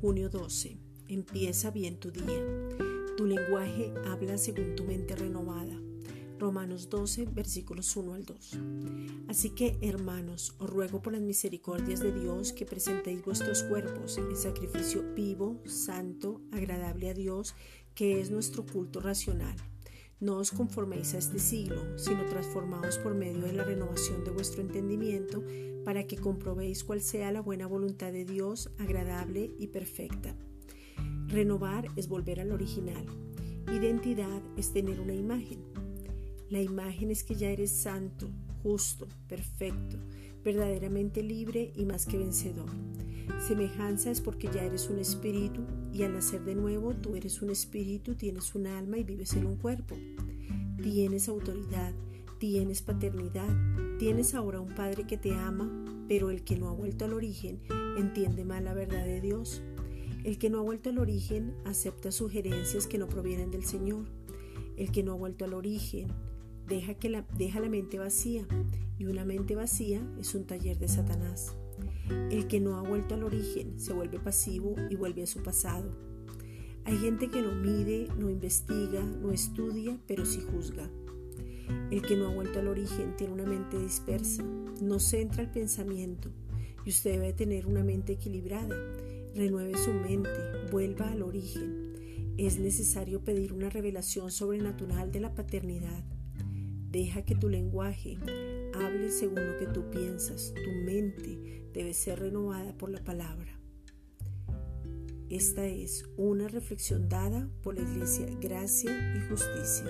Año 12. Empieza bien tu día. Tu lenguaje habla según tu mente renovada. Romanos 12, versículos 1 al 2. Así que, hermanos, os ruego por las misericordias de Dios que presentéis vuestros cuerpos en sacrificio vivo, santo, agradable a Dios, que es nuestro culto racional. No os conforméis a este siglo, sino transformaos por medio de la renovación de vuestro entendimiento, para que comprobéis cuál sea la buena voluntad de Dios, agradable y perfecta. Renovar es volver al original. Identidad es tener una imagen. La imagen es que ya eres santo, justo, perfecto, verdaderamente libre y más que vencedor. Semejanza es porque ya eres un espíritu y al nacer de nuevo tú eres un espíritu, tienes un alma y vives en un cuerpo. Tienes autoridad, tienes paternidad, tienes ahora un Padre que te ama, pero el que no ha vuelto al origen entiende mal la verdad de Dios. El que no ha vuelto al origen acepta sugerencias que no provienen del Señor. El que no ha vuelto al origen deja, que deja la mente vacía y una mente vacía es un taller de Satanás. Que no ha vuelto al origen se vuelve pasivo y vuelve a su pasado. Hay gente que no mide, no investiga, no estudia, pero sí juzga. El que no ha vuelto al origen tiene una mente dispersa, no centra el pensamiento y usted debe tener una mente equilibrada. Renueve su mente, vuelva al origen. Es necesario pedir una revelación sobrenatural de la paternidad. Deja que tu lenguaje hable según lo que tú piensas. Tu mente debe ser renovada por la palabra. Esta es una reflexión dada por la Iglesia Gracia y Justicia.